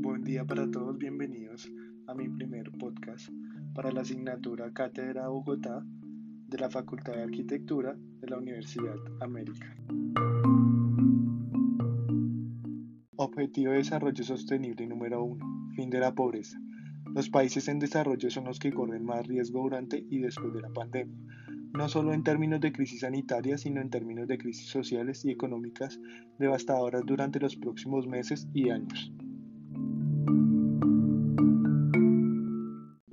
Buen día para todos, bienvenidos a mi primer podcast para la asignatura Cátedra Bogotá de la Facultad de Arquitectura de la Universidad América. Objetivo de Desarrollo Sostenible número 1. Fin de la pobreza. Los países en desarrollo son los que corren más riesgo durante y después de la pandemia, no solo en términos de crisis sanitaria, sino en términos de crisis sociales y económicas devastadoras durante los próximos meses y años.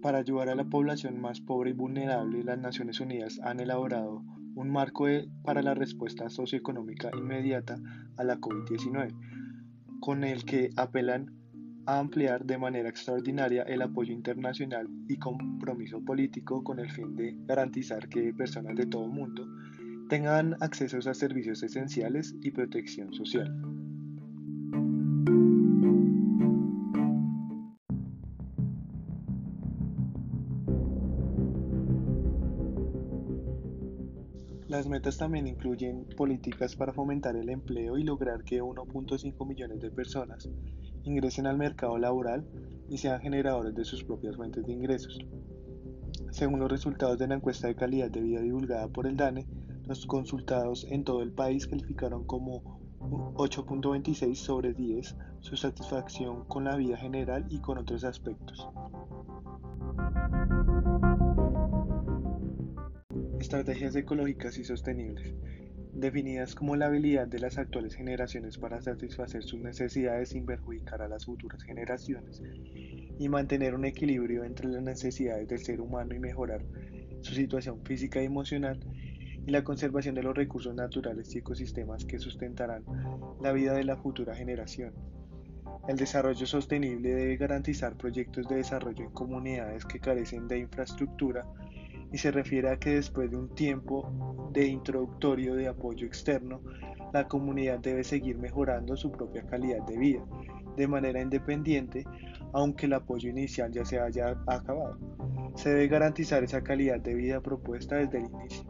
Para ayudar a la población más pobre y vulnerable, las Naciones Unidas han elaborado un marco para la respuesta socioeconómica inmediata a la COVID-19, con el que apelan a ampliar de manera extraordinaria el apoyo internacional y compromiso político con el fin de garantizar que personas de todo el mundo tengan acceso a servicios esenciales y protección social. Las metas también incluyen políticas para fomentar el empleo y lograr que 1.5 millones de personas ingresen al mercado laboral y sean generadores de sus propias fuentes de ingresos. Según los resultados de la encuesta de calidad de vida divulgada por el DANE, los consultados en todo el país calificaron como 8.26 sobre 10 su satisfacción con la vida general y con otros aspectos. Estrategias ecológicas y sostenibles, definidas como la habilidad de las actuales generaciones para satisfacer sus necesidades sin perjudicar a las futuras generaciones y mantener un equilibrio entre las necesidades del ser humano y mejorar su situación física y emocional y la conservación de los recursos naturales y ecosistemas que sustentarán la vida de la futura generación. El desarrollo sostenible debe garantizar proyectos de desarrollo en comunidades que carecen de infraestructura y se refiere a que después de un tiempo de introductorio de apoyo externo, la comunidad debe seguir mejorando su propia calidad de vida de manera independiente, aunque el apoyo inicial ya se haya acabado. Se debe garantizar esa calidad de vida propuesta desde el inicio.